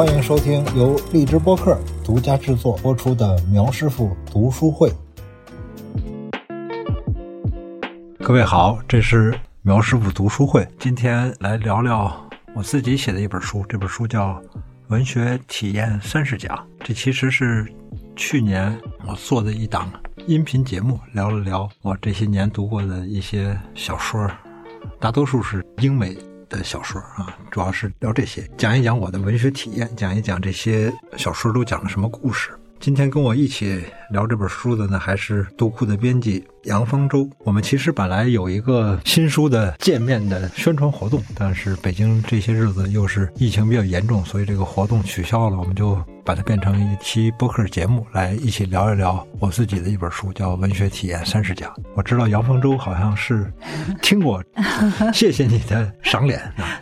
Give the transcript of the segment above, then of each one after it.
欢迎收听由荔枝播客独家制作播出的苗师傅读书会。各位好，这是苗师傅读书会，今天来聊聊我自己写的一本书，这本书叫《文学体验三十讲》，这其实是去年我做的一档音频节目，聊了聊我这些年读过的一些小说，大多数是英美。的小说啊，主要是聊这些，讲一讲我的文学体验，讲一讲这些小说都讲了什么故事。今天跟我一起聊这本书的呢，还是读库的编辑杨方舟。我们其实本来有一个新书的见面的宣传活动，但是北京这些日子又是疫情比较严重，所以这个活动取消了。我们就把它变成一期播客节目，来一起聊一聊我自己的一本书，叫《文学体验三十讲》。我知道杨方舟好像是听过，谢谢你的赏脸啊。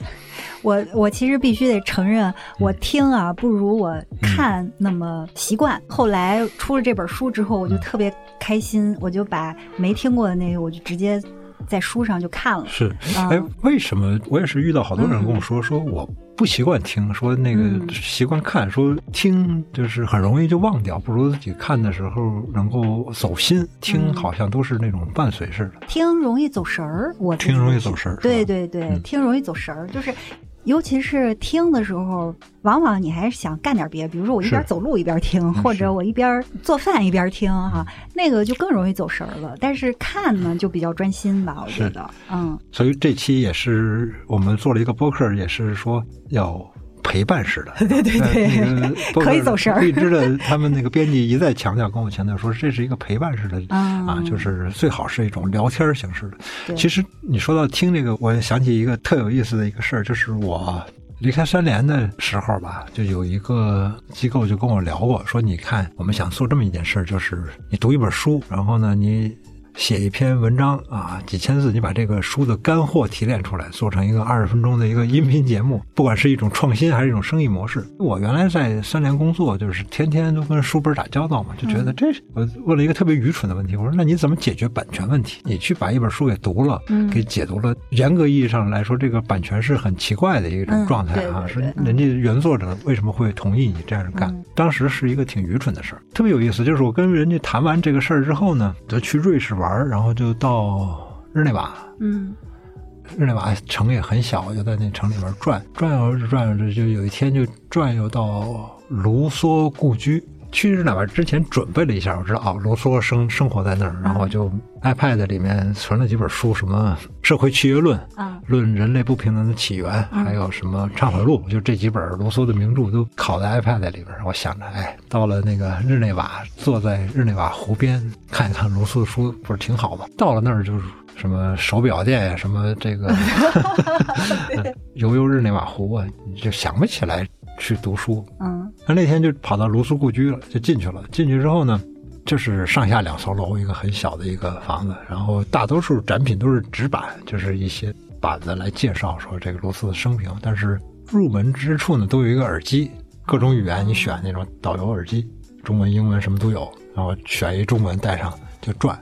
我我其实必须得承认，我听啊不如我看那么习惯。后来出了这本书之后，我就特别开心，我就把没听过的那个，我就直接在书上就看了。是，哎，为什么我也是遇到好多人跟我说，说我不习惯听，说那个习惯看，说听就是很容易就忘掉，不如自己看的时候能够走心。听好像都是那种伴随式的，听容易走神儿。我听容易走神儿，对对对，听容易走神儿，就是。尤其是听的时候，往往你还是想干点别的，比如说我一边走路一边听，或者我一边做饭一边听，哈，那个就更容易走神儿了。但是看呢，就比较专心吧，我觉得，嗯。所以这期也是我们做了一个播客，也是说要。陪伴式的，对对对，可以走神儿。荔枝的他们那个编辑一再强调，跟我强调说，这是一个陪伴式的 啊，就是最好是一种聊天形式的。其实你说到听这个，我想起一个特有意思的一个事儿，就是我离开三联的时候吧，就有一个机构就跟我聊过，说你看，我们想做这么一件事儿，就是你读一本书，然后呢，你。写一篇文章啊，几千字，你把这个书的干货提炼出来，做成一个二十分钟的一个音频节目，不管是一种创新还是一种生意模式。我原来在三联工作，就是天天都跟书本打交道嘛，就觉得这是我问了一个特别愚蠢的问题，我说那你怎么解决版权问题？你去把一本书给读了，给解读了，严格意义上来说，这个版权是很奇怪的一种状态啊，是人家原作者为什么会同意你这样干？当时是一个挺愚蠢的事儿，特别有意思，就是我跟人家谈完这个事儿之后呢，就去瑞士玩。玩，然后就到日内瓦。嗯，日内瓦城也很小，就在那城里边转转悠着转悠着，就有一天就转悠到卢梭故居。去日内瓦之前准备了一下，我知道哦，卢梭生生活在那儿，然后就 iPad 里面存了几本书，什么《社会契约论》啊，《论人类不平等的起源》，还有什么《忏悔录》，就这几本卢梭的名著都拷在 iPad 里边。我想着，哎，到了那个日内瓦，坐在日内瓦湖边看一看卢梭的书，不是挺好吗？到了那儿就是什么手表店呀，什么这个 游游日内瓦湖啊，你就想不起来。去读书，嗯，他那天就跑到卢梭故居了，就进去了。进去之后呢，就是上下两层楼，一个很小的一个房子，然后大多数展品都是纸板，就是一些板子来介绍说这个卢梭的生平。但是入门之处呢，都有一个耳机，各种语言你选那种导游耳机，中文、英文什么都有，然后选一中文带上就转。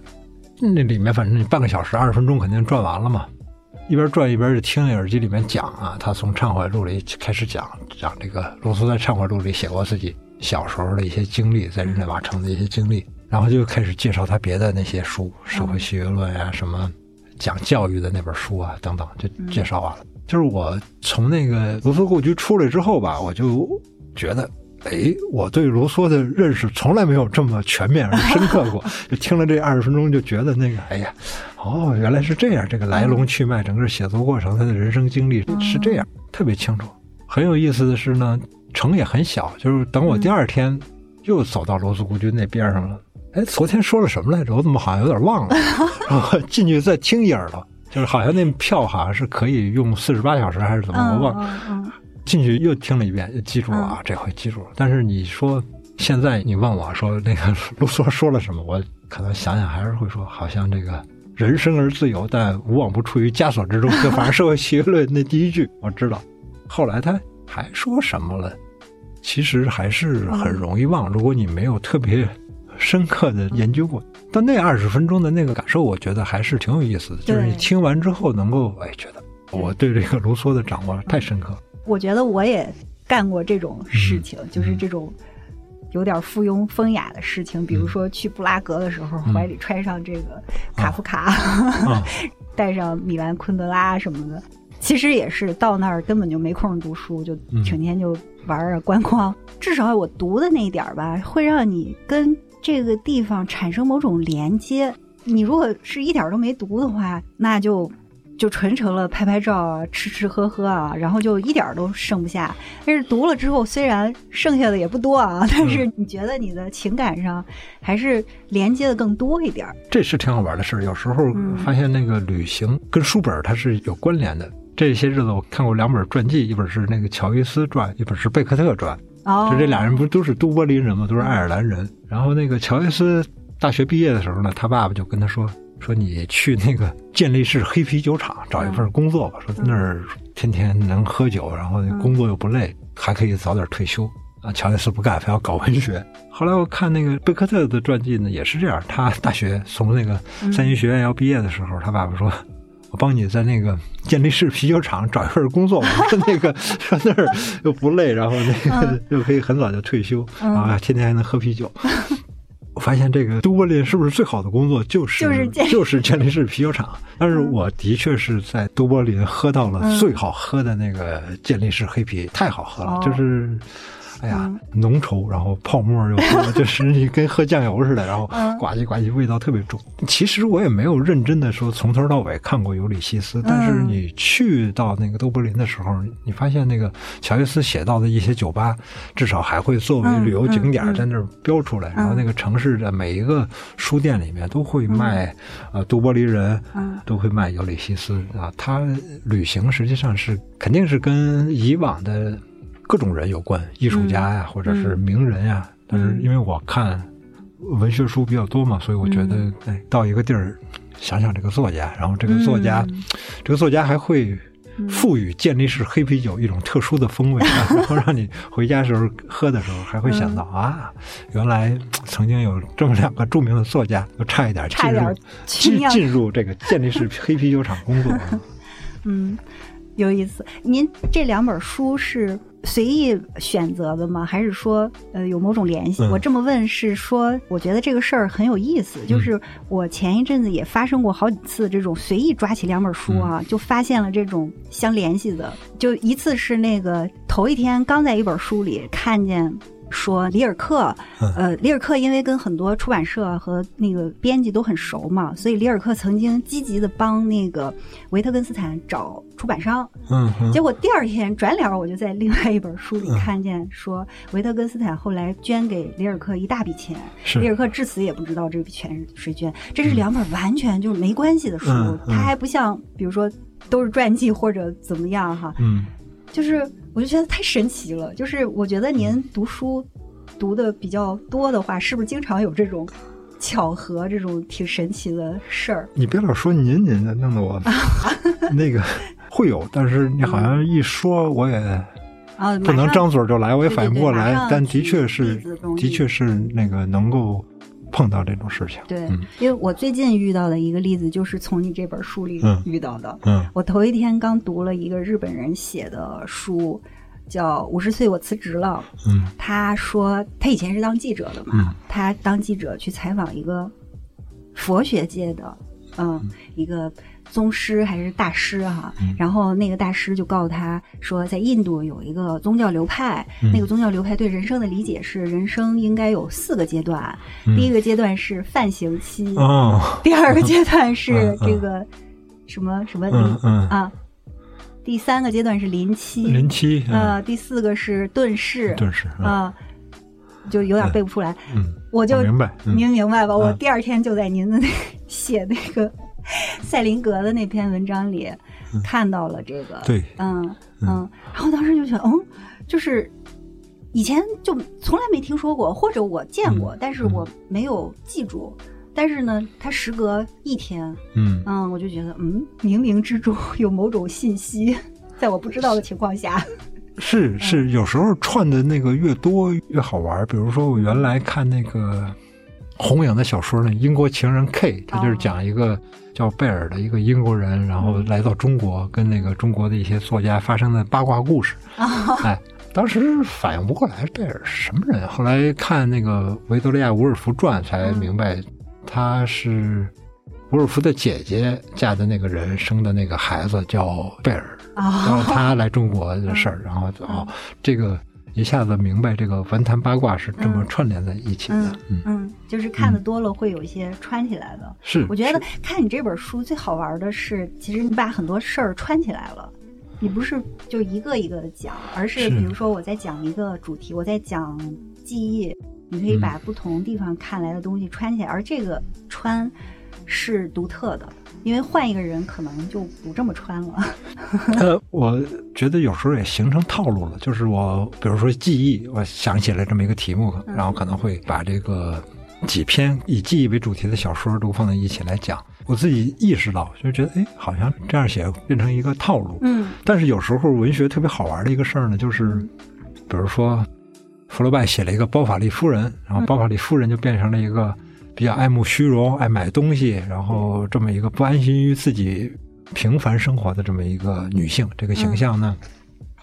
那里面反正你半个小时、二十分钟肯定转完了嘛。一边转一边就听那耳机里面讲啊，他从《忏悔录》里开始讲讲这个卢梭在《忏悔录》里写过自己小时候的一些经历，在日内瓦城的一些经历，然后就开始介绍他别的那些书，《社会契约论》呀，什么讲教育的那本书啊等等，就介绍完了。就是我从那个卢梭故居出来之后吧，我就觉得。哎，我对卢梭的认识从来没有这么全面而深刻过。就听了这二十分钟，就觉得那个，哎呀，哦，原来是这样，这个来龙去脉，整个写作过程，他的人生经历是这样，特别清楚。很有意思的是呢，城也很小，就是等我第二天又走到罗斯故居那边上了。哎，昨天说了什么来着？我怎么好像有点忘了？然后进去再听一耳朵，就是好像那票好像是可以用四十八小时还是怎么，我忘了。进去又听了一遍，又记住了啊！这回记住了。但是你说现在你问我说那个卢梭说了什么，我可能想想还是会说，好像这个人生而自由，但无往不处于枷锁之中。就反正社会契约论那第一句我知道，后来他还说什么了？其实还是很容易忘。如果你没有特别深刻的研究过，但那二十分钟的那个感受，我觉得还是挺有意思的。就是你听完之后能够哎觉得我对这个卢梭的掌握太深刻。我觉得我也干过这种事情，就是这种有点附庸风雅的事情，比如说去布拉格的时候，怀里揣上这个卡夫卡，带上米兰昆德拉什么的。其实也是到那儿根本就没空读书，就整天就玩啊观光。至少我读的那一点儿吧，会让你跟这个地方产生某种连接。你如果是一点都没读的话，那就就纯成了拍拍照啊、吃吃喝喝啊，然后就一点都剩不下。但是读了之后，虽然剩下的也不多啊，但是你觉得你的情感上还是连接的更多一点。这是挺好玩的事儿。有时候发现那个旅行跟书本它是有关联的。这些日子我看过两本传记，一本是那个乔伊斯传，一本是贝克特传。哦，就这俩人不都是都柏林人吗？都是爱尔兰人。然后那个乔伊斯大学毕业的时候呢，他爸爸就跟他说：“说你去那个 健力士黑啤酒厂找一份工作吧，说那儿天天能喝酒，然后工作又不累，还可以早点退休。”啊，乔伊斯不干，非要搞文学。后来我看那个贝克特的传记呢，也是这样。他大学从那个三一学院要毕业的时候，他爸爸说。我帮你在那个健力士啤酒厂找一份工作，说那个 说那儿又不累，然后那个又可以很早就退休，啊，天天还能喝啤酒。我发现这个都柏林是不是最好的工作就是就是就是健力士啤酒厂？但是我的确是在都柏林喝到了最好喝的那个健力士黑啤，太好喝了，就是。哎呀，浓稠，然后泡沫又多，就是你跟喝酱油似的，然后呱唧呱唧，味道特别重。其实我也没有认真的说从头到尾看过《尤里西斯》，但是你去到那个都柏林的时候，你发现那个乔伊斯写到的一些酒吧，至少还会作为旅游景点在那儿标出来。然后那个城市的每一个书店里面都会卖，呃，都柏林人都会卖《尤里西斯》啊。他旅行实际上是肯定是跟以往的。各种人有关，艺术家呀，或者是名人呀。但是因为我看文学书比较多嘛，所以我觉得，哎，到一个地儿，想想这个作家，然后这个作家，这个作家还会赋予健力士黑啤酒一种特殊的风味，然后让你回家时候喝的时候还会想到啊，原来曾经有这么两个著名的作家，都差一点进入进进入这个健力士黑啤酒厂工作。嗯，有意思。您这两本书是？随意选择的吗？还是说，呃，有某种联系？我这么问是说，我觉得这个事儿很有意思。就是我前一阵子也发生过好几次这种随意抓起两本书啊，就发现了这种相联系的。就一次是那个头一天刚在一本书里看见。说里尔克，呃，里尔克因为跟很多出版社和那个编辑都很熟嘛，所以里尔克曾经积极的帮那个维特根斯坦找出版商。嗯，结果第二天转脸，我就在另外一本书里看见说，维特根斯坦后来捐给里尔克一大笔钱，里尔克至此也不知道这笔钱是谁捐。这是两本完全就是没关系的书，它还不像比如说都是传记或者怎么样哈。嗯，就是。我就觉得太神奇了，就是我觉得您读书读的比较多的话，是不是经常有这种巧合，这种挺神奇的事儿？你别老说您您的，弄得我 那个会有，但是你好像一说我也啊不能张嘴就来，我也反应不过来，但的确是的确是那个能够。碰到这种事情，对，因为我最近遇到的一个例子，就是从你这本书里遇到的。嗯，我头一天刚读了一个日本人写的书，叫《五十岁我辞职了》。嗯，他说他以前是当记者的嘛，他当记者去采访一个佛学界的，嗯，一个。宗师还是大师哈，然后那个大师就告诉他说，在印度有一个宗教流派，那个宗教流派对人生的理解是，人生应该有四个阶段，第一个阶段是泛行期，第二个阶段是这个什么什么临啊，第三个阶段是临期，临期。呃，第四个是遁世，遁世啊，就有点背不出来，嗯，我就明白，您明白吧？我第二天就在您的那 写那个。赛林格的那篇文章里看到了这个，对，嗯嗯，然后当时就觉得，嗯，就是以前就从来没听说过，或者我见过，但是我没有记住。但是呢，它时隔一天，嗯嗯，我就觉得，嗯，冥冥之中有某种信息，在我不知道的情况下，是是，有时候串的那个越多越好玩。比如说，我原来看那个红影的小说呢，《英国情人 K》，他就是讲一个。叫贝尔的一个英国人，然后来到中国，跟那个中国的一些作家发生的八卦故事。哎，当时反应不过来贝尔是什么人，后来看那个维多利亚·伍尔夫传才明白，他是伍尔夫的姐姐嫁的那个人生的那个孩子叫贝尔，然后他来中国的事儿，然后哦，这个一下子明白这个文坛八卦是这么串联在一起的，嗯嗯，就是看的多了会有一些穿起来的。是，我觉得看你这本书最好玩的是，其实你把很多事儿串起来了。你不是就一个一个的讲，而是比如说我在讲一个主题，我在讲记忆，你可以把不同地方看来的东西穿起来，而这个穿是独特的，因为换一个人可能就不这么穿了。呃，我觉得有时候也形成套路了，就是我比如说记忆，我想起来这么一个题目，然后可能会把这个几篇以记忆为主题的小说都放在一起来讲。我自己意识到，就觉得哎，好像这样写变成一个套路。嗯，但是有时候文学特别好玩的一个事儿呢，就是，比如说，福楼拜写了一个包法利夫人，然后包法利夫人就变成了一个比较爱慕虚荣、爱买东西，然后这么一个不安心于自己平凡生活的这么一个女性。这个形象呢，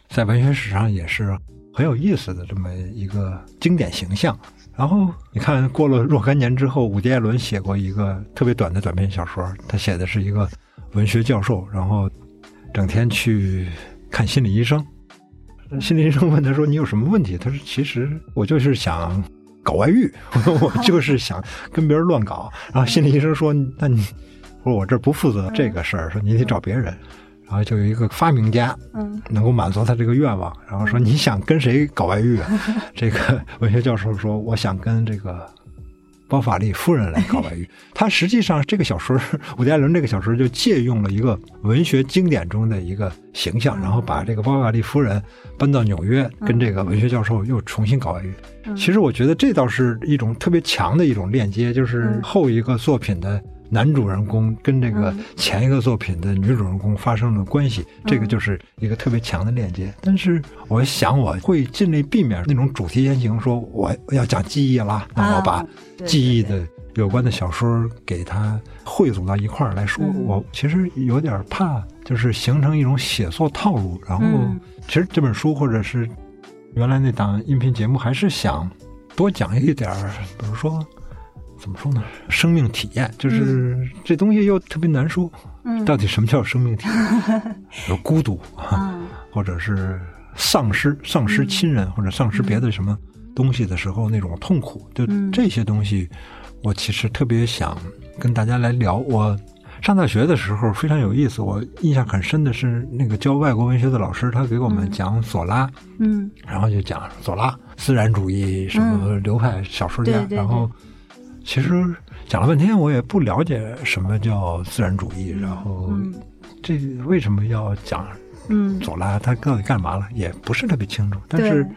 在文学史上也是很有意思的这么一个经典形象。然后你看，过了若干年之后，伍迪·艾伦写过一个特别短的短篇小说。他写的是一个文学教授，然后整天去看心理医生。心理医生问他说：“你有什么问题？”他说：“其实我就是想搞外遇，我就是想跟别人乱搞。”然后心理医生说：“那你说我这不负责这个事儿，说你得找别人。”然后就有一个发明家，嗯，能够满足他这个愿望。然后说你想跟谁搞外遇？这个文学教授说我想跟这个包法利夫人来搞外遇。他实际上这个小说，伍迪·艾伦这个小说就借用了一个文学经典中的一个形象，然后把这个包法利夫人搬到纽约，跟这个文学教授又重新搞外遇。其实我觉得这倒是一种特别强的一种链接，就是后一个作品的。男主人公跟这个前一个作品的女主人公发生了关系，这个就是一个特别强的链接。但是我想我会尽力避免那种主题先行，说我要讲记忆啦，那我把记忆的有关的小说给它汇总到一块儿来说。我其实有点怕，就是形成一种写作套路。然后，其实这本书或者是原来那档音频节目，还是想多讲一点儿，比如说。怎么说呢？生命体验就是这东西又特别难说。嗯，到底什么叫生命体验？有 孤独啊，或者是丧失、丧失亲人或者丧失别的什么东西的时候那种痛苦，就这些东西，我其实特别想跟大家来聊。我上大学的时候非常有意思，我印象很深的是那个教外国文学的老师，他给我们讲索拉，嗯，然后就讲索拉自然主义什么流派小说家，然后。其实讲了半天，我也不了解什么叫自然主义，然后这为什么要讲左拉？他到底干嘛了？也不是特别清楚。但是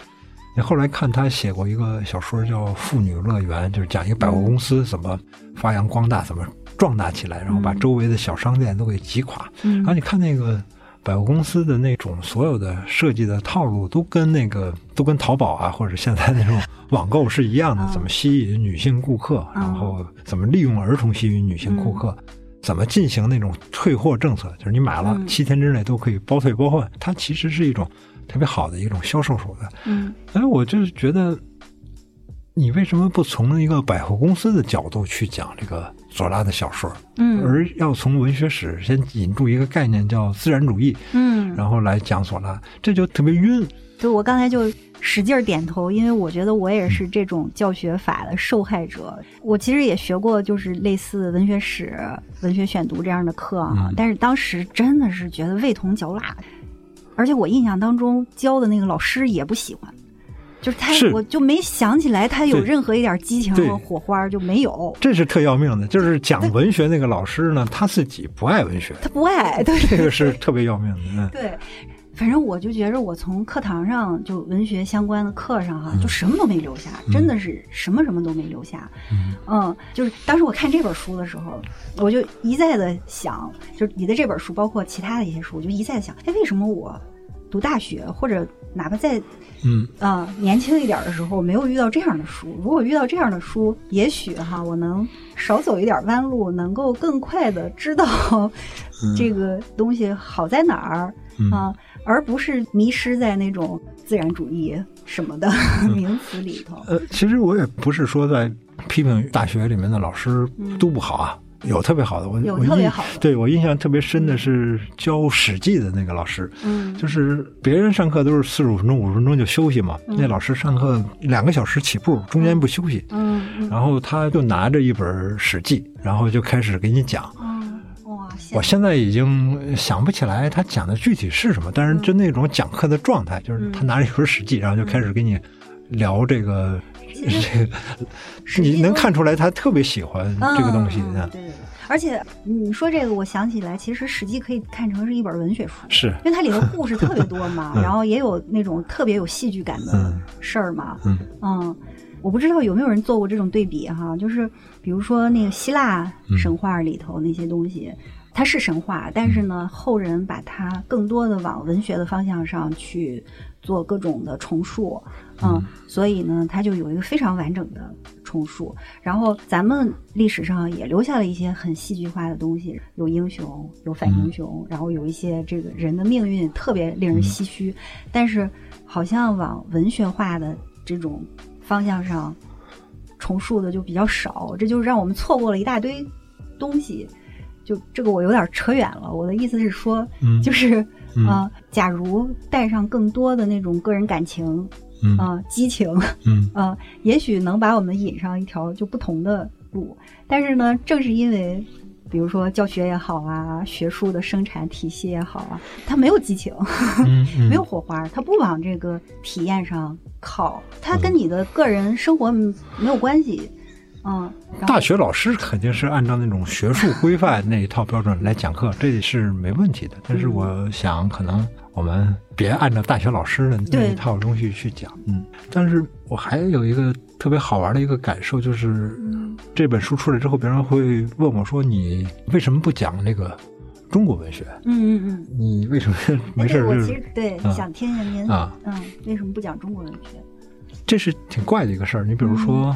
你后来看他写过一个小说叫《妇女乐园》，就是讲一个百货公司怎么发扬光大，怎么壮大起来，然后把周围的小商店都给挤垮。然后你看那个。百货公司的那种所有的设计的套路，都跟那个都跟淘宝啊，或者现在那种网购是一样的。怎么吸引女性顾客，然后怎么利用儿童吸引女性顾客，怎么进行那种退货政策，就是你买了七天之内都可以包退包换。它其实是一种特别好的一种销售手段。嗯，哎，我就是觉得。你为什么不从一个百货公司的角度去讲这个左拉的小说？嗯，而要从文学史先引入一个概念叫自然主义，嗯，然后来讲左拉，这就特别晕。就我刚才就使劲点头，因为我觉得我也是这种教学法的受害者。我其实也学过，就是类似文学史、文学选读这样的课啊，但是当时真的是觉得味同嚼蜡，而且我印象当中教的那个老师也不喜欢。就是他，我就没想起来他有任何一点激情和火花就没有。这是特要命的，就是讲文学那个老师呢，他自己不爱文学，他不爱，对，这个是特别要命的。嗯，对，反正我就觉着我从课堂上就文学相关的课上哈，就什么都没留下，真的是什么什么都没留下。嗯，就是当时我看这本书的时候，我就一再的想，就是你的这本书，包括其他的一些书，我就一再的想，哎，为什么我读大学或者哪怕在嗯啊，年轻一点的时候没有遇到这样的书。如果遇到这样的书，也许哈，我能少走一点弯路，能够更快的知道这个东西好在哪儿啊，而不是迷失在那种自然主义什么的 名词里头。呃，其实我也不是说在批评大学里面的老师都不好啊。有特别好的，我有特别好的。对我印象特别深的是教《史记》的那个老师，嗯，就是别人上课都是四十五分钟、五十分钟就休息嘛，那老师上课两个小时起步，中间不休息，嗯，然后他就拿着一本《史记》，然后就开始给你讲，嗯，哇，我现在已经想不起来他讲的具体是什么，但是就那种讲课的状态，就是他拿着一本《史记》，然后就开始给你聊这个。这个，你能看出来他特别喜欢这个东西对对对，而且你说这个，我想起来，其实《史记》可以看成是一本文学书，是因为它里头故事特别多嘛，然后也有那种特别有戏剧感的事儿嘛。嗯。嗯，我不知道有没有人做过这种对比哈，就是比如说那个希腊神话里头那些东西，它是神话，但是呢，后人把它更多的往文学的方向上去。做各种的重述，嗯，所以呢，它就有一个非常完整的重述。然后咱们历史上也留下了一些很戏剧化的东西，有英雄，有反英雄，然后有一些这个人的命运特别令人唏嘘。但是好像往文学化的这种方向上重述的就比较少，这就让我们错过了一大堆东西。就这个我有点扯远了，我的意思是说，就是。啊，假如带上更多的那种个人感情，啊，激情，嗯，啊，也许能把我们引上一条就不同的路。但是呢，正是因为，比如说教学也好啊，学术的生产体系也好啊，它没有激情，没有火花，它不往这个体验上靠，它跟你的个人生活没有关系。嗯，大学老师肯定是按照那种学术规范那一套标准来讲课，这是没问题的。但是我想，可能我们别按照大学老师的那一套东西去讲。嗯，但是我还有一个特别好玩的一个感受，就是这本书出来之后，别人会问我说：“你为什么不讲那个中国文学？”嗯嗯嗯，你为什么没事？我其实 对想听听您啊，嗯，为什么不讲中国文学？这是挺怪的一个事儿。你比如说。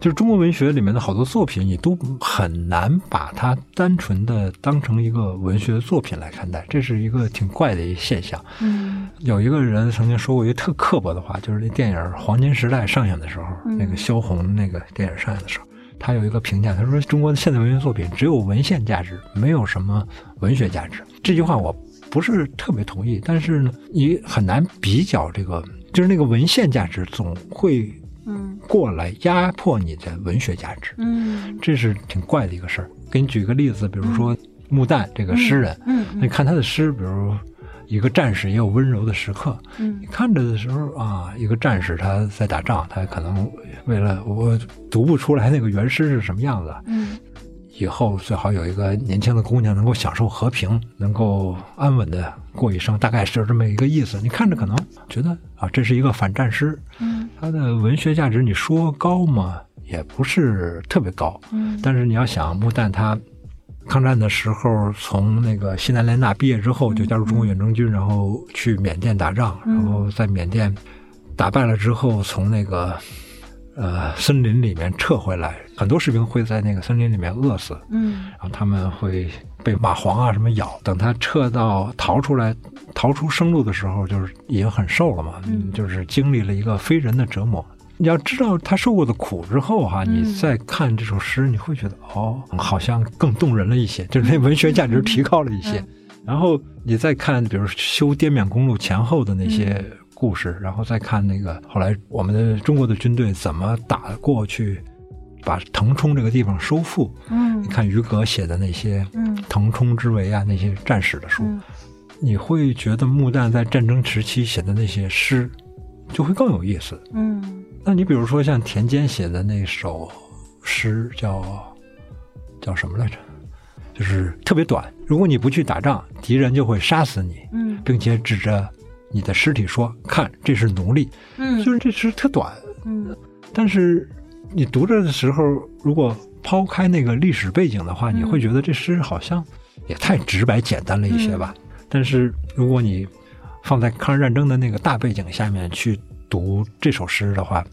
就是中国文学里面的好多作品，你都很难把它单纯的当成一个文学作品来看待，这是一个挺怪的一个现象。嗯，有一个人曾经说过一个特刻薄的话，就是那电影《黄金时代》上映的时候，那个萧红那个电影上映的时候，他有一个评价，他说中国的现代文学作品只有文献价值，没有什么文学价值。这句话我不是特别同意，但是呢，你很难比较这个，就是那个文献价值总会。嗯，过来压迫你的文学价值，嗯，这是挺怪的一个事儿。给你举个例子，比如说穆旦这个诗人，嗯，你看他的诗，比如一个战士也有温柔的时刻，嗯，你看着的时候啊，一个战士他在打仗，他可能为了我读不出来那个原诗是什么样子，嗯。以后最好有一个年轻的姑娘能够享受和平，能够安稳的过一生，大概是这么一个意思。你看着可能觉得啊，这是一个反战诗，嗯，它的文学价值你说高吗？也不是特别高，嗯。但是你要想穆旦他抗战的时候，从那个西南联大毕业之后，就加入中国远征军，然后去缅甸打仗，然后在缅甸打败了之后，从那个。呃，森林里面撤回来，很多士兵会在那个森林里面饿死，嗯，然后他们会被蚂蟥啊什么咬。等他撤到逃出来、逃出生路的时候，就是已经很瘦了嘛，嗯，就是经历了一个非人的折磨。你要知道他受过的苦之后哈，你再看这首诗，你会觉得哦，好像更动人了一些，就是那文学价值提高了一些。然后你再看，比如修滇缅公路前后的那些。故事，然后再看那个后来我们的中国的军队怎么打过去，把腾冲这个地方收复。嗯，你看于格写的那些，嗯，腾冲之围啊，那些战史的书，你会觉得穆旦在战争时期写的那些诗就会更有意思。嗯，那你比如说像田间写的那首诗，叫叫什么来着？就是特别短。如果你不去打仗，敌人就会杀死你。嗯，并且指着。你的尸体说：“看，这是奴隶。”嗯，就是这诗特短。嗯，但是你读着的时候，如果抛开那个历史背景的话，你会觉得这诗好像也太直白简单了一些吧。但是如果你放在抗日战争的那个大背景下面去读这首诗的话，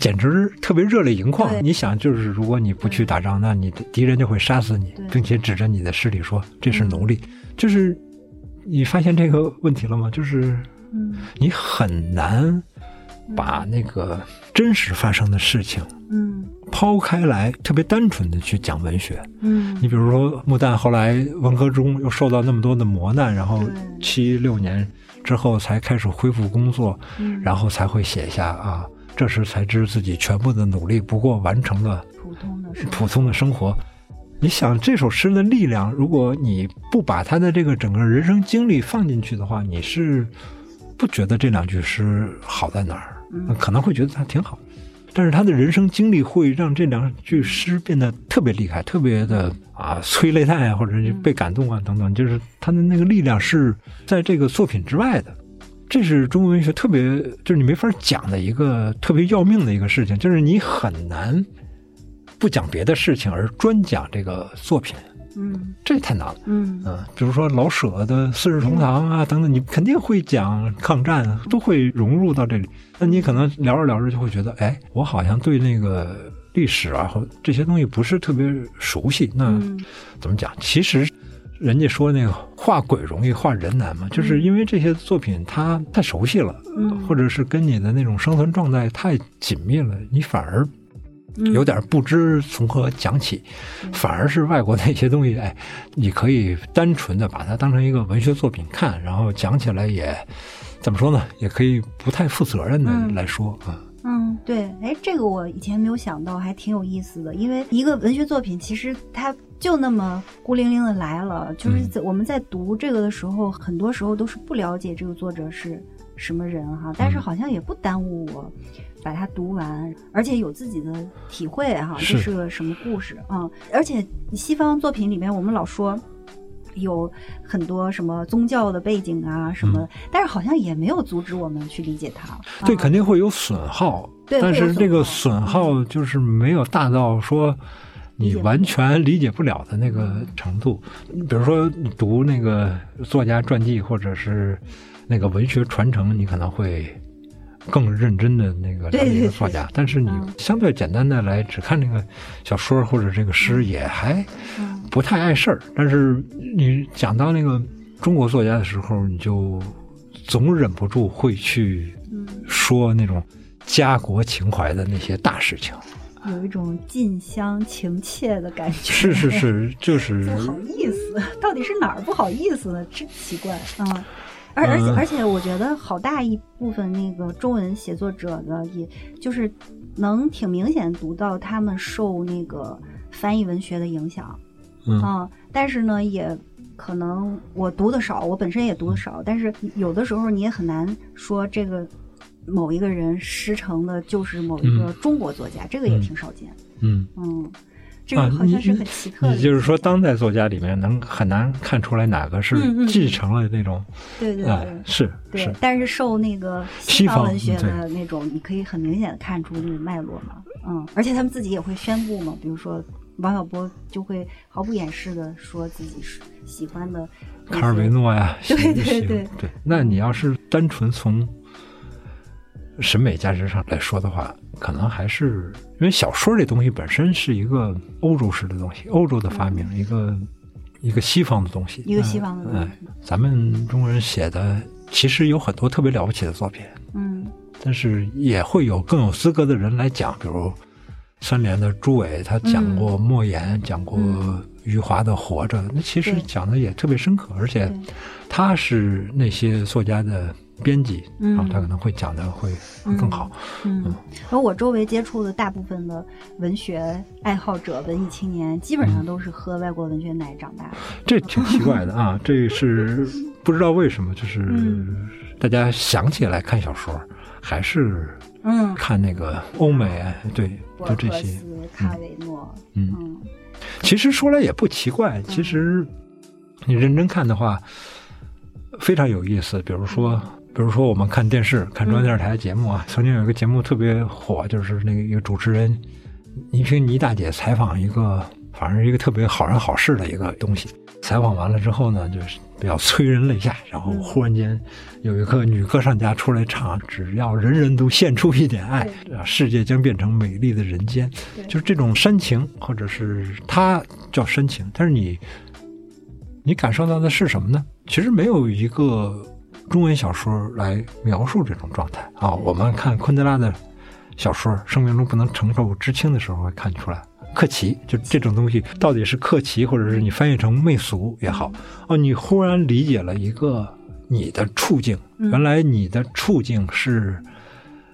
简直特别热泪盈眶。你想，就是如果你不去打仗，那你的敌人就会杀死你，并且指着你的尸体说：“这是奴隶。”就是。你发现这个问题了吗？就是嗯你很难把那个真实发生的事情嗯。抛开来，特别单纯的去讲文学。嗯。你比如说穆旦后来文革中又受到那么多的磨难，然后对。七六年之后才开始恢复工作，嗯，然后才会写下啊，这时才知自己全部的努力不过完成了普通的是普通的生活。你想这首诗的力量，如果你不把他的这个整个人生经历放进去的话，你是不觉得这两句诗好在哪儿？嗯。可能会觉得它挺好，但是他的人生经历会让这两句诗变得特别厉害，特别的啊催泪弹啊，或者是被感动啊等等，就是他的那个力量是在这个作品之外的。这是中国文学特别，就是你没法讲的一个特别要命的一个事情，就是你很难不讲别的事情而专讲这个作品，嗯这太难了。嗯嗯，比如说老舍的《四世同堂》啊等等，你肯定会讲抗战，啊都会融入到这里。那你可能聊着聊着就会觉得，哎，我好像对那个历史啊和这些东西不是特别熟悉。那嗯怎么讲？其实人家说那个画鬼容易画人难嘛，就是因为这些作品它太熟悉了，嗯或者是跟你的那种生存状态太紧密了，你反而嗯有点不知从何讲起，反而是外国那些东西，哎，你可以单纯的把它当成一个文学作品看，然后讲起来也怎么说呢？也可以不太负责任的嗯来说啊。嗯，对，哎，这个我以前没有想到，还挺有意思的。因为一个文学作品，其实它就那么孤零零的来了，就是嗯在我们在读这个的时候，很多时候都是不了解这个作者是什么人哈，但是嗯好像也不耽误我把它读完，而且有自己的体会哈，是这是个什么故事啊、嗯？而且西方作品里面，我们老说。有很多什么宗教的背景啊，什么，但是好像也没有阻止我们去理解它。对，啊肯定会有损耗，对但是这个损损耗就是没有大到说你完全理解不了的那个程度。比如说你读那个作家传记或者是那个文学传承，你可能会更认真的那个了解一个作家，但是你嗯相对简单的来只看那个小说或者这个诗，也还嗯不太碍事儿。但是你讲到那个中国作家的时候，你就总忍不住会去嗯。说那种家国情怀的那些大事情。有一种近乡情怯的感觉。是是，是，就是 不好意思，到底是哪儿不好意思呢？真奇怪啊！嗯而而且嗯。而且，我觉得好大一部分那个中文写作者的，也就是能挺明显读到他们受那个翻译文学的影响。嗯。啊。但是呢，也可能我读的少，我本身也读的少，但是有的时候你也很难说这个某一个人师承的就是某一个中国作家，这个也嗯挺少见。嗯，嗯，这个啊好像是很奇特的。也就是说，当代作家里面能很难看出来哪个是继承了那种，对对哎对，。是对是，，但是受那个西方文学的那种，你可以很明显的看出那种脉络嘛，嗯，而且他们自己也会宣布嘛，比如说王小波就会毫不掩饰的说自己是喜欢的卡尔维诺呀，对对对对。那你要是单纯从审美价值上来说的话，可能还是因为小说这东西本身是一个欧洲式的东西，欧洲的发明，一个一个西方的东西，嗯一个西方的东西哎哎咱们中国人写的其实有很多特别了不起的作品，嗯。但是也会有更有资格的人来讲，比如三联的朱伟，他讲过莫言，讲过余华的《活着》，那其实讲的也特别深刻，而且他是那些作家的编辑，嗯。然后他可能会讲的会会更好。嗯，而我周围接触的大部分的文学爱好者、文艺青年，基本上嗯都是喝外国文学奶长大的。这挺奇怪的啊，这是不知道为什么，就是嗯。大家想起来看小说，还是嗯，看那个欧美，对，就这些。卡维诺，嗯。嗯其实说来也不奇怪，其实你认真看的话，非常有意思。比如说，比如说我们看电视，看中央电视台节目啊，曾经有一个节目特别火，就是那个一个主持人倪萍倪大姐采访一个，反正是一个特别好人好事的一个东西。采访完了之后呢，就是比较催人泪下，然后忽然间有一个女歌唱家出来唱：“只要人人都献出一点爱，啊世界将变成美丽的人间。”就是这种深情，或者是它叫深情，但是你你感受到的是什么呢？其实没有一个中文小说来描述这种状态啊。我们看昆德拉的小说《生命中不能承受之轻》的时候，会看出来。克奇，就这种东西，到底是克奇，或者是你翻译成媚俗也好，哦，你忽然理解了一个你的处境，原来你的处境是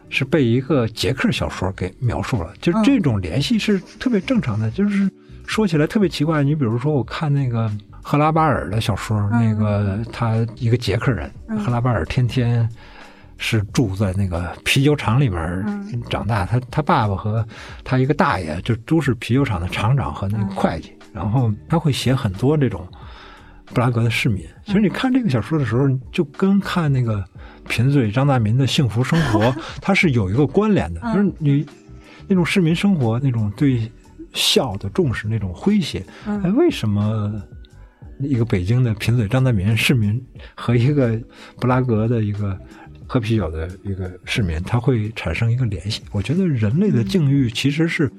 是被一个捷克小说给描述了，就这种联系是特别正常的。就是说起来特别奇怪，你比如说我看那个赫拉巴尔的小说，那个他一个捷克人，赫拉巴尔天天。是住在那个啤酒厂里边长大，他他爸爸和他一个大爷就都是啤酒厂的厂长和那个会计，然后他会写很多这种布拉格的市民。其实你看这个小说的时候，就跟看那个贫嘴张大民的幸福生活，它是有一个关联的，就是你那种市民生活那种对孝的重视，那种诙谐。哎，为什么一个北京的贫嘴张大民市民和一个布拉格的一个？喝啤酒的一个市民，他会产生一个联系。我觉得人类的境遇其实是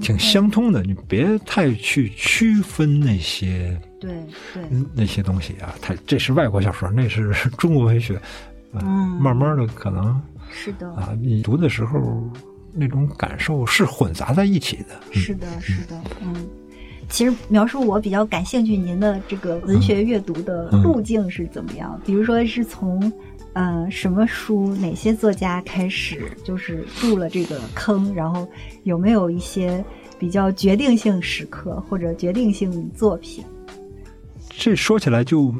挺相通的，你别太去区分那些对对那些东西啊。它这是外国小说，那是 中国文学，嗯，慢慢的可能是的啊。你读的时候那种感受是混杂在一起的。是的，是的，嗯。其实描述我比较感兴趣，您的这个文学阅读的路径是怎么样？比如说是从。嗯，什么书？哪些作家开始就是入了这个坑？然后有没有一些比较决定性时刻或者决定性作品？这说起来就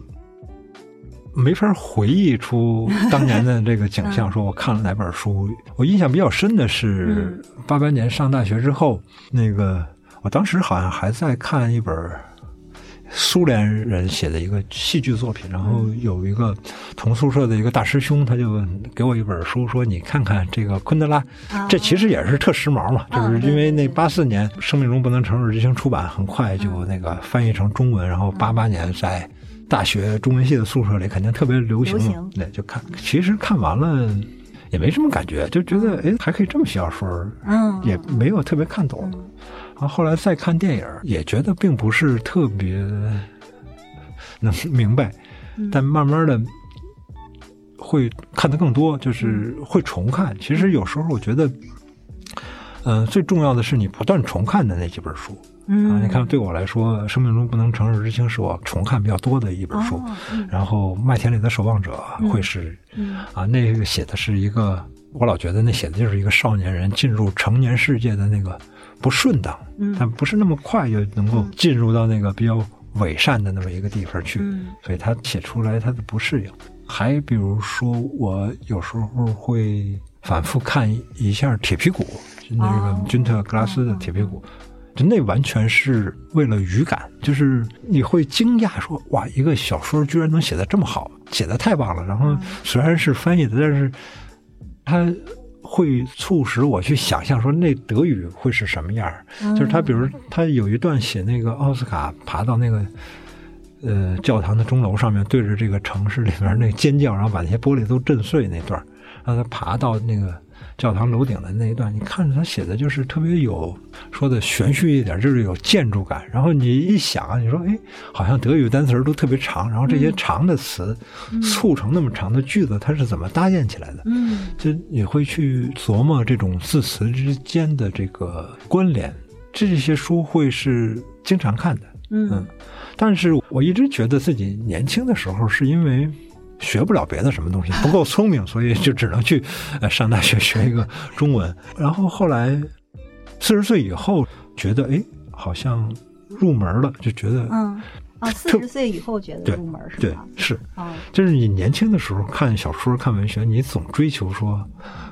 没法回忆出当年的这个景象。说我看了哪本书？我印象比较深的是八八年上大学之后，那个我当时好像还在看一本。苏联人写的一个戏剧作品，然后有一个同宿舍的一个大师兄，他就给我一本书，说你看看这个昆德拉，这其实也是特时髦嘛，就是因为那八四年《生命中不能承受之轻》出版，很快就那个翻译成中文，然后八八年在大学中文系的宿舍里肯定特别流行，对，就看，其实看完了也没什么感觉，就觉得哎还可以这么写小说，嗯，也没有特别看懂。然后后来再看电影，也觉得并不是特别能明白，但慢慢的会看得更多，就是会重看。其实有时候我觉得，嗯，最重要的是你不断重看的那几本书。嗯，你看，对我来说，《生命中不能承受之轻》是我重看比较多的一本书。然后，《麦田里的守望者》会是，啊，那个写的是一个，我老觉得那写的就是一个少年人进入成年世界的那个。不顺当，但不是那么快就能够进入到那个比较伪善的那么一个地方去，所以他写出来他的不适应。还比如说，我有时候会反复看一下《铁皮鼓》，就那个君特·格拉斯的《铁皮鼓》，就那完全是为了语感，就是你会惊讶说，哇，一个小说居然能写的这么好，写的太棒了。然后虽然是翻译的，但是他。会促使我去想象说那德语会是什么样就是他，比如他有一段写那个奥斯卡爬到那个呃教堂的钟楼上面，对着这个城市里面那尖叫，然后把那些玻璃都震碎那段，让他爬到那个。教堂楼顶的那一段，你看着他写的就是特别有说的玄虚一点，就是有建筑感。然后你一想，你说哎，好像德语单词都特别长，然后这些长的词促成那么长的句子，它是怎么搭建起来的？嗯，就你会去琢磨这种字词之间的这个关联。这些书会是经常看的，嗯，但是我一直觉得自己年轻的时候是因为。学不了别的什么东西，不够聪明，所以就只能去上大学学一个中文。然后后来四十岁以后，觉得哎，好像入门了，就觉得嗯啊，四十岁以后觉得入门是吧？是啊，就是你年轻的时候看小说、看文学，你总追求说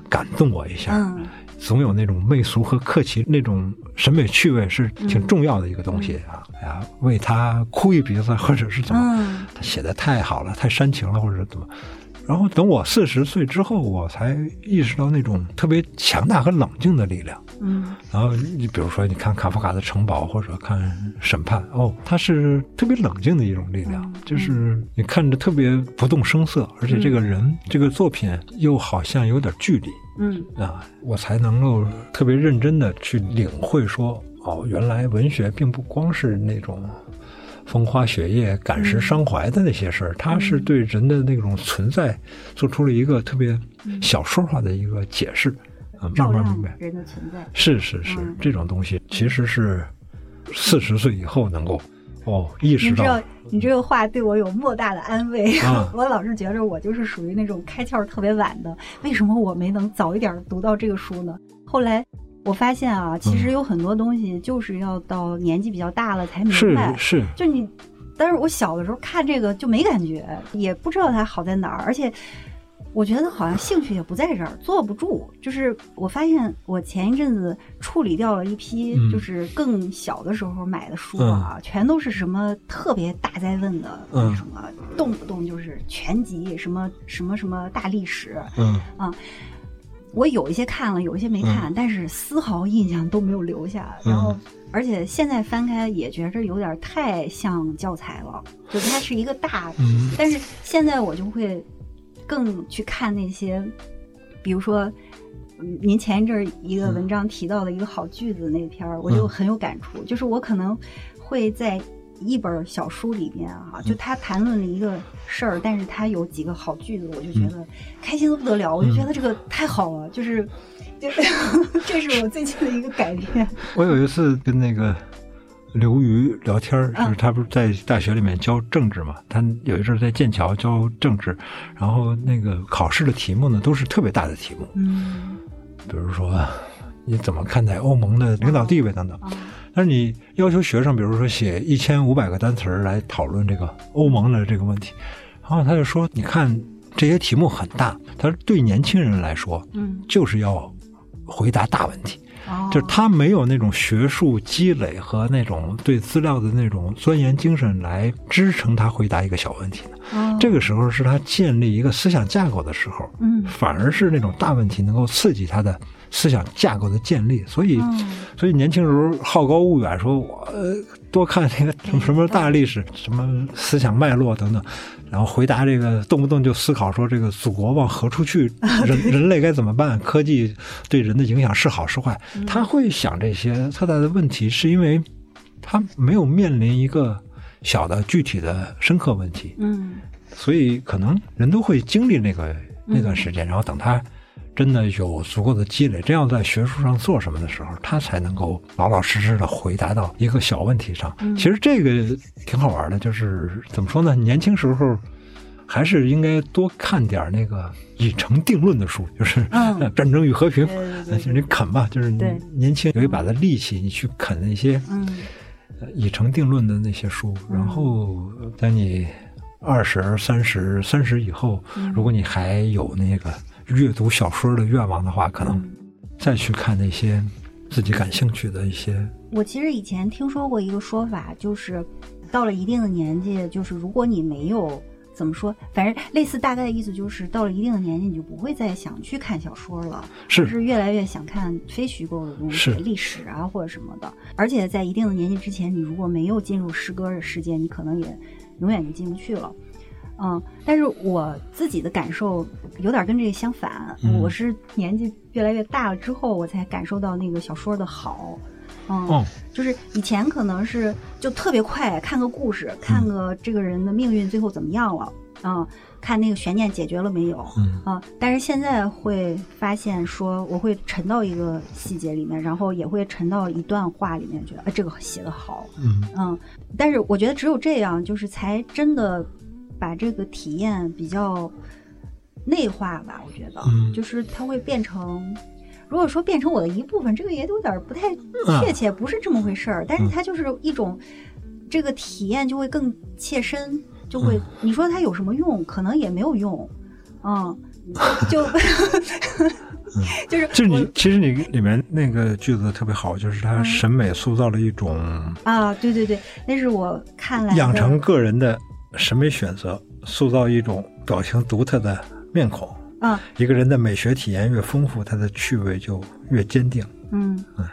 感动我一下。总有那种媚俗和客气那种审美趣味是挺重要的一个东西啊！哎呀，为他哭一鼻子，或者是怎么，他写的太好了，太煽情了，或者怎么。然后等我四十岁之后，我才意识到那种特别强大和冷静的力量。嗯，然后你比如说，你看卡夫卡的《城堡》，或者看《审判》，哦，它是特别冷静的一种力量，就是你看着特别不动声色，而且这个人这个作品又好像有点距离。嗯。啊，我才能够特别认真的去领会说，哦，原来文学并不光是那种风花雪月、感时伤怀的那些事儿，它是对人的那种存在做出了一个特别小说化的一个解释。啊，慢慢明白人的存在是是是，这种东西其实是四十岁以后能够哦意识到。你这个话对我有莫大的安慰。我老是觉着我就是属于那种开窍特别晚的，为什么我没能早一点读到这个书呢？后来我发现啊，其实有很多东西就是要到年纪比较大了才明白。是是，就你，但是我小的时候看这个就没感觉，也不知道它好在哪儿，而且。我觉得好像兴趣也不在这儿，坐不住。就是我发现，我前一阵子处理掉了一批，就是更小的时候买的书啊，全都是什么特别大灾问的，什么动不动就是全集，什么什么什么大历史，嗯啊，我有一些看了，有一些没看，但是丝毫印象都没有留下。然后，而且现在翻开也觉着有点太像教材了，就它是一个大，但是现在我就会。更去看那些，比如说，您前一阵儿一个文章提到的一个好句子那篇儿，我就很有感触。就是我可能会在一本小书里面啊，就他谈论了一个事儿，但是他有几个好句子，我就觉得开心的不得了。我就觉得这个太好了，就是，就是 这是我最近的一个改变。我有一次跟那个。刘瑜聊天就是他不是在大学里面教政治嘛？他有一阵在剑桥教政治，然后那个考试的题目呢都是特别大的题目，嗯，比如说你怎么看待欧盟的领导地位等等。但是你要求学生，比如说写一千五百个单词来讨论这个欧盟的这个问题，然后他就说：“你看这些题目很大，他说对年轻人来说，嗯，就是要回答大问题。”就是他没有那种学术积累和那种对资料的那种钻研精神来支撑他回答一个小问题呢。这个时候是他建立一个思想架构的时候，嗯，反而是那种大问题能够刺激他的思想架构的建立。所以，所以年轻时候好高骛远，说我多看那个什么什么大历史，什么思想脉络等等。然后回答这个，动不动就思考说这个祖国往何处去，人人类该怎么办？科技对人的影响是好是坏？他会想这些特大的问题，是因为他没有面临一个小的具体的深刻问题。嗯，所以可能人都会经历那个那段时间，然后等他。真的有足够的积累，真要在学术上做什么的时候，他才能够老老实实的回答到一个小问题上。其实这个挺好玩的，就是怎么说呢？年轻时候还是应该多看点那个已成定论的书，就是《战争与和平》，就是你啃吧，就是你年轻有一把的力气，你去啃那些已成定论的那些书。然后在你二十三十三十以后，如果你还有那个。阅读小说的愿望的话，可能再去看那些自己感兴趣的一些。我其实以前听说过一个说法，就是到了一定的年纪，就是如果你没有怎么说，反正类似大概的意思就是，到了一定的年纪，你就不会再想去看小说了，是是越来越想看非虚构的东西，历史啊或者什么的。而且在一定的年纪之前，你如果没有进入诗歌的世界，你可能也永远就进不去了。嗯，但是我自己的感受有点跟这个相反。我是年纪越来越大了之后，我才感受到那个小说的好。嗯，就是以前可能是就特别快看个故事，看个这个人的命运最后怎么样了，嗯，看那个悬念解决了没有，嗯啊。但是现在会发现说，我会沉到一个细节里面，然后也会沉到一段话里面，觉得啊这个写的好，嗯嗯。但是我觉得只有这样，就是才真的。把这个体验比较内化吧，我觉得，就是它会变成，如果说变成我的一部分，这个也有点不太确切，不是这么回事儿。但是它就是一种，这个体验就会更切身，就会你说它有什么用？可能也没有用，嗯，就 就是就是你其实你里面那个句子特别好，就是他审美塑造了一种啊，对对对，那是我看来养成个人的。审美选择塑造一种表情独特的面孔啊，一个人的美学体验越丰富，他的趣味就越坚定。嗯嗯，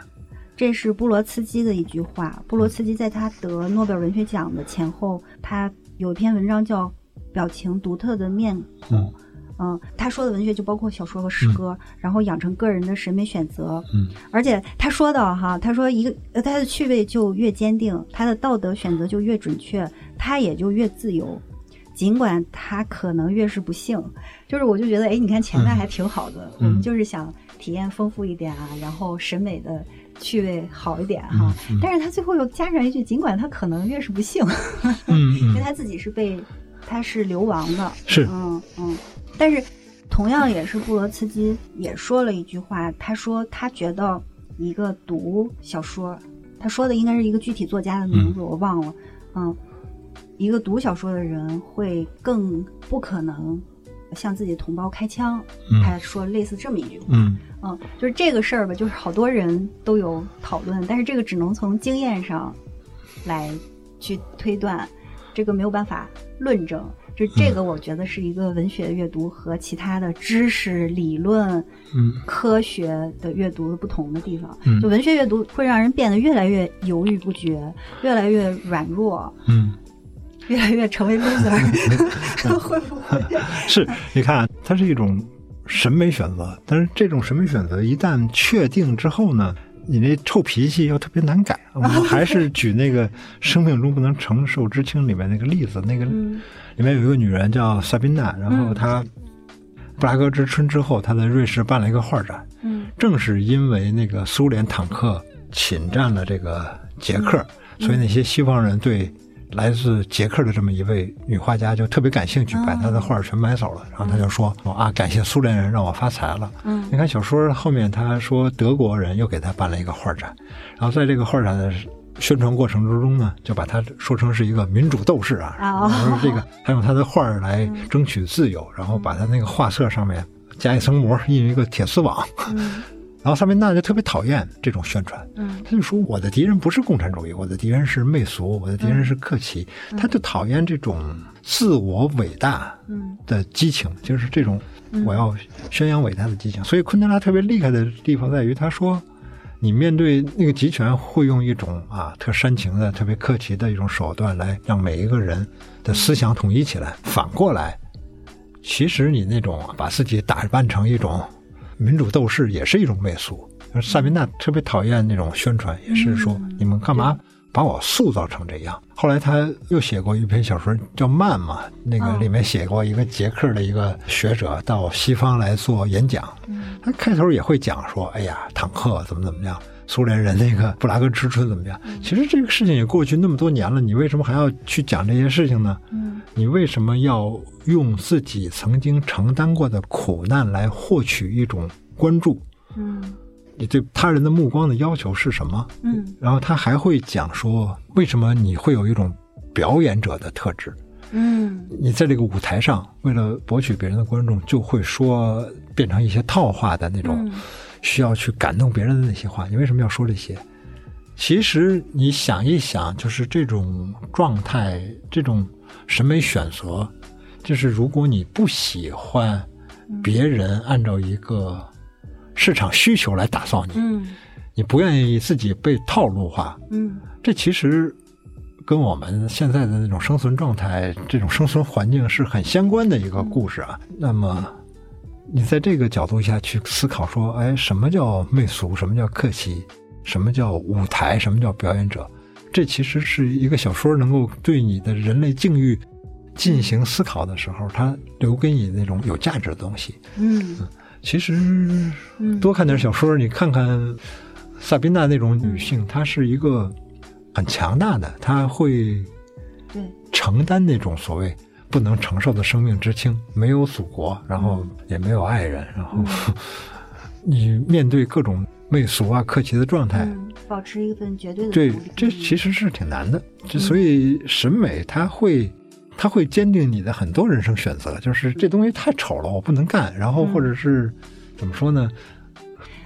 这是布罗茨基的一句话。布罗茨基在他得诺贝尔文学奖的前后，他有一篇文章叫《表情独特的面孔》。嗯，他说的文学就包括小说和诗歌，然后养成个人的审美选择。嗯，而且他说到哈，他说一个他的趣味就越坚定，他的道德选择就越准确，他也就越自由。尽管他可能越是不幸，就是我就觉得，哎，你看前面还挺好的，我们就是想体验丰富一点啊，然后审美的趣味好一点哈。但是他最后又加上一句，尽管他可能越是不幸，嗯因为他自己是被他是流亡的，是，嗯嗯。但是同样也是布罗茨基也说了一句话，他说他觉得一个读小说，他说的应该是一个具体作家的名字，我忘了，嗯。一个读小说的人会更不可能向自己的同胞开枪。他说类似这么一句话，嗯嗯，就是这个事儿吧，就是好多人都有讨论，但是这个只能从经验上来去推断，这个没有办法论证。就这个，我觉得是一个文学阅读和其他的知识、理论、嗯科学的阅读的不同的地方。嗯，就文学阅读会让人变得越来越犹豫不决，越来越软弱。嗯。越来越成为 loser，会不会？是，你看，它是一种审美选择，但是这种审美选择一旦确定之后呢，你那臭脾气又特别难改。我们还是举那个《生命中不能承受之轻》里面那个例子，那个里面有一个女人叫萨宾娜，然后她布拉格之春之后，她在瑞士办了一个画展，嗯，正是因为那个苏联坦克侵占了这个捷克，所以那些西方人对。来自捷克的这么一位女画家就特别感兴趣，把她的画全买走了。然后她就说：“啊，感谢苏联人让我发财了。”嗯，你看小说后面她说德国人又给她办了一个画展，然后在这个画展的宣传过程之中呢，就把他说成是一个民主斗士啊。然后这个他用他的画来争取自由，然后把他那个画册上面加一层膜，印一个铁丝网。然后萨宾娜就特别讨厌这种宣传，嗯，他就说我的敌人不是共产主义，我的敌人是媚俗，我的敌人是客气，他就讨厌这种自我伟大的激情，就是这种我要宣扬伟大的激情。所以昆德拉特别厉害的地方在于，他说你面对那个集权，会用一种啊特煽情的、特别客气的一种手段来让每一个人的思想统一起来。反过来，其实你那种把自己打扮成一种。民主斗士也是一种媚俗，萨宾娜特别讨厌那种宣传，也是说你们干嘛把我塑造成这样？后来他又写过一篇小说叫《慢》嘛，那个里面写过一个捷克的一个学者到西方来做演讲，他开头也会讲说：“哎呀，坦克怎么怎么样，苏联人那个布拉格之春怎么样？”其实这个事情也过去那么多年了，你为什么还要去讲这些事情呢？你为什么要用自己曾经承担过的苦难来获取一种关注？嗯，你对他人的目光的要求是什么？嗯，然后他还会讲说，为什么你会有一种表演者的特质？嗯，你在这个舞台上，为了博取别人的观众，就会说变成一些套话的那种，需要去感动别人的那些话。你为什么要说这些？其实你想一想，就是这种状态，这种。审美选择，就是如果你不喜欢别人按照一个市场需求来打造你，嗯，你不愿意自己被套路化，嗯，这其实跟我们现在的那种生存状态、这种生存环境是很相关的一个故事啊。那么，你在这个角度下去思考，说，哎，什么叫媚俗？什么叫客气？什么叫舞台？什么叫表演者？这其实是一个小说能够对你的人类境遇进行思考的时候，它留给你那种有价值的东西。嗯，其实多看点小说，你看看萨宾娜那种女性，她是一个很强大的，她会对承担那种所谓不能承受的生命之轻，没有祖国，然后也没有爱人，然后 你面对各种。媚俗啊，客气的状态，保持一份绝对的对，这其实是挺难的。这所以审美它会，它会坚定你的很多人生选择。就是这东西太丑了，我不能干。然后或者是怎么说呢？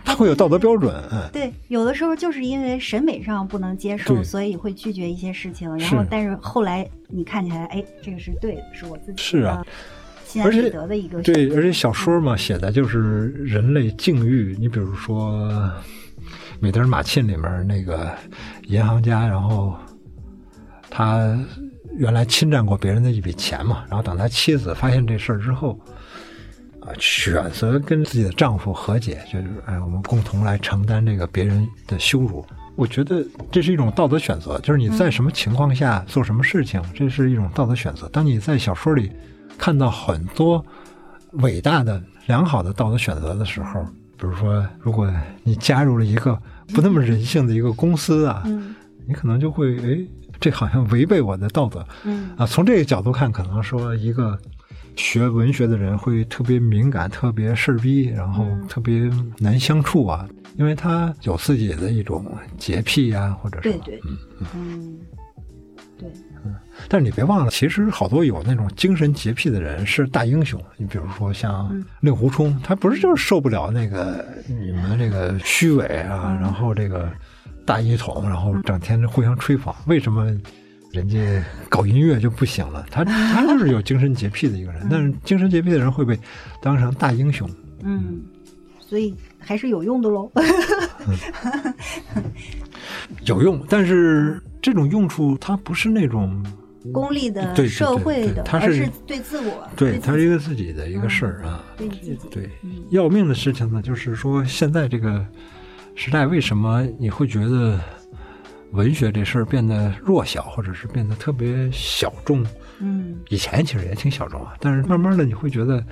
它会有道德标准。嗯，对，有的时候就是因为审美上不能接受，所以会拒绝一些事情。然后，但是后来你看起来，哎，这个是对的，是我自己是啊。而且得的一个对，而且小说嘛，写的就是人类境遇。你比如说《美德尔马沁》里面那个银行家，然后他原来侵占过别人的一笔钱嘛，然后等他妻子发现这事儿之后，啊选择跟自己的丈夫和解，就是哎，我们共同来承担这个别人的羞辱。我觉得这是一种道德选择，就是你在什么情况下做什么事情，这是一种道德选择。当你在小说里看到很多伟大的、良好的道德选择的时候，比如说，如果你加入了一个不那么人性的一个公司啊，你可能就会哎，这好像违背我的道德。嗯。啊，从这个角度看，可能说一个学文学的人会特别敏感、特别事儿逼，然后特别难相处啊，因为他有自己的一种洁癖呀、或者是对对，嗯，对。嗯，但是你别忘了，其实好多有那种精神洁癖的人是大英雄。你比如说像令狐冲，他不是就是受不了那个你们这个虚伪啊，然后这个大一统，然后整天互相吹捧，为什么人家搞音乐就不行了？他他就是有精神洁癖的一个人，但是精神洁癖的人会被当成大英雄。嗯，所以还是有用的喽。有用，但是这种用处它不是那种功利的、社会的，对它是对自我。对，它是一个个自己的一个事儿啊。对自己。对嗯，要命的事情呢，就是说现在这个时代，为什么你会觉得文学这事儿变得弱小，或者是变得特别小众？嗯以前其实也挺小众啊，但是慢慢的你会觉得，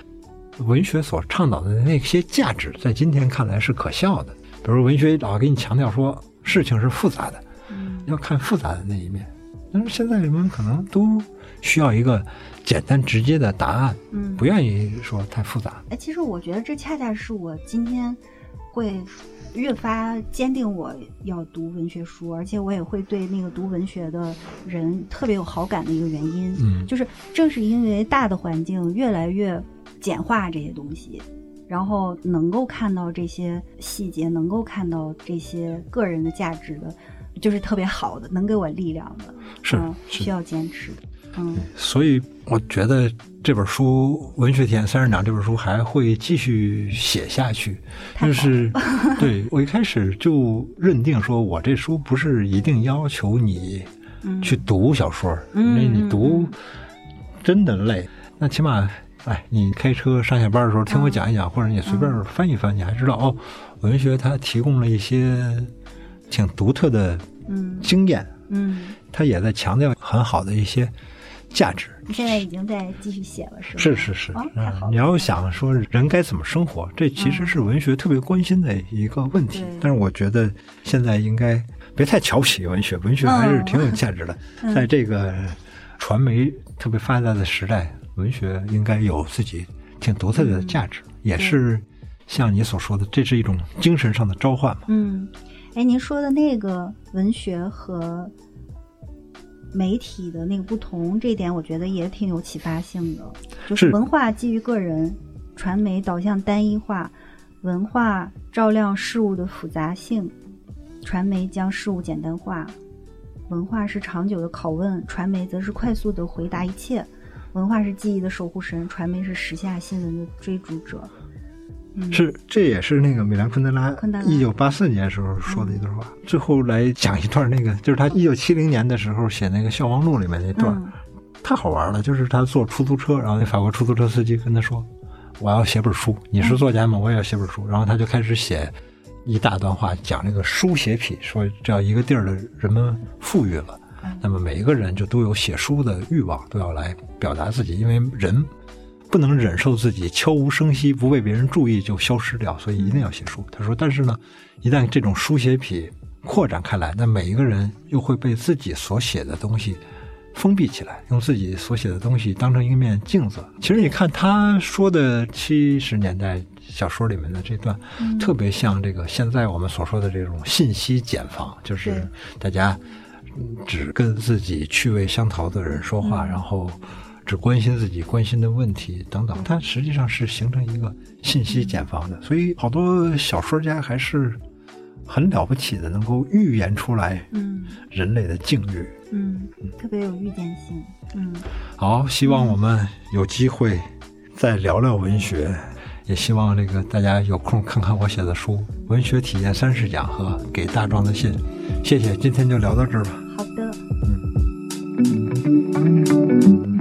文学所倡导的那些价值，在今天看来是可笑的。比如文学老给你强调说事情是复杂的，嗯要看复杂的那一面。但是现在人们可能都需要一个简单直接的答案，嗯不愿意说太复杂。哎，其实我觉得这恰恰是我今天会越发坚定我要读文学书，而且我也会对那个读文学的人特别有好感的一个原因。嗯就是正是因为大的环境越来越简化这些东西，然后能够看到这些细节，能够看到这些个人的价值的，就是特别好的，能给我力量的，是需要坚持的，嗯所以我觉得这本书《文学体验三十讲》这本书还会继续写下去。就是对我一开始就认定说，我这书不是一定要求你嗯。去读小说，嗯因为你嗯读真的累。那起码，哎，你开车上下班的时候听我嗯。讲一讲，或者你随便翻一翻，你还知道哦，文学它提供了一些挺独特的嗯。经验，嗯，它也在强调很好的一些价值。你现在已经在继续写了，是吗？是是是，嗯你要想说人该怎么生活，这其实是文学特别关心的一个问题。对但是我觉得现在应该别太瞧不起文学，文学还是挺有价值的。嗯在这个传媒特别发达的时代，文学应该有自己挺独特的价值，也是像你所说的，这是一种精神上的召唤嘛。嗯，哎，您说的那个文学和媒体的那个不同，这一点我觉得也挺有启发性的。就是是文化基于个人，传媒导向单一化，文化照亮事物的复杂性，传媒将事物简单化。文化是长久的拷问，传媒则是快速的回答一切。文化是记忆的守护神，传媒是时下新闻的追逐者。嗯，是，这也是那个米兰昆德拉一九八四年时候说的一段话。最后来讲一段那个，就是他一九七零年的时候写那个《笑忘录》里面那段，嗯太好玩了。就是他坐出租车，然后那法国出租车司机跟他说：“我要写本书，你是作家吗？我也要写本书。”然后他就开始写一大段话，讲这个书写癖，说只要一个地儿的人们富裕了，那么每一个人就都有写书的欲望，都要来表达自己，因为人。不能忍受自己悄无声息、不被别人注意就消失掉，所以一定要写书。他说，但是呢，一旦这种书写癖扩展开来，那每一个人又会被自己所写的东西封闭起来，用自己所写的东西当成一面镜子。其实你看他说的七十年代小说里面的这段，嗯特别像这个现在我们所说的这种信息茧房，就是大家嗯只跟自己趣味相投的人说话，嗯然后只关心自己关心的问题等等，它实际上是形成一个信息茧房的。所以，好多小说家还是很了不起的，能够预言出来。嗯，人类的境遇。嗯，特别有预见性。嗯，好，希望我们有机会再聊聊文学。也希望这个大家有空看看我写的书《文学体验三十讲》和《给大壮的信》。谢谢，今天就聊到这儿吧。好的。嗯。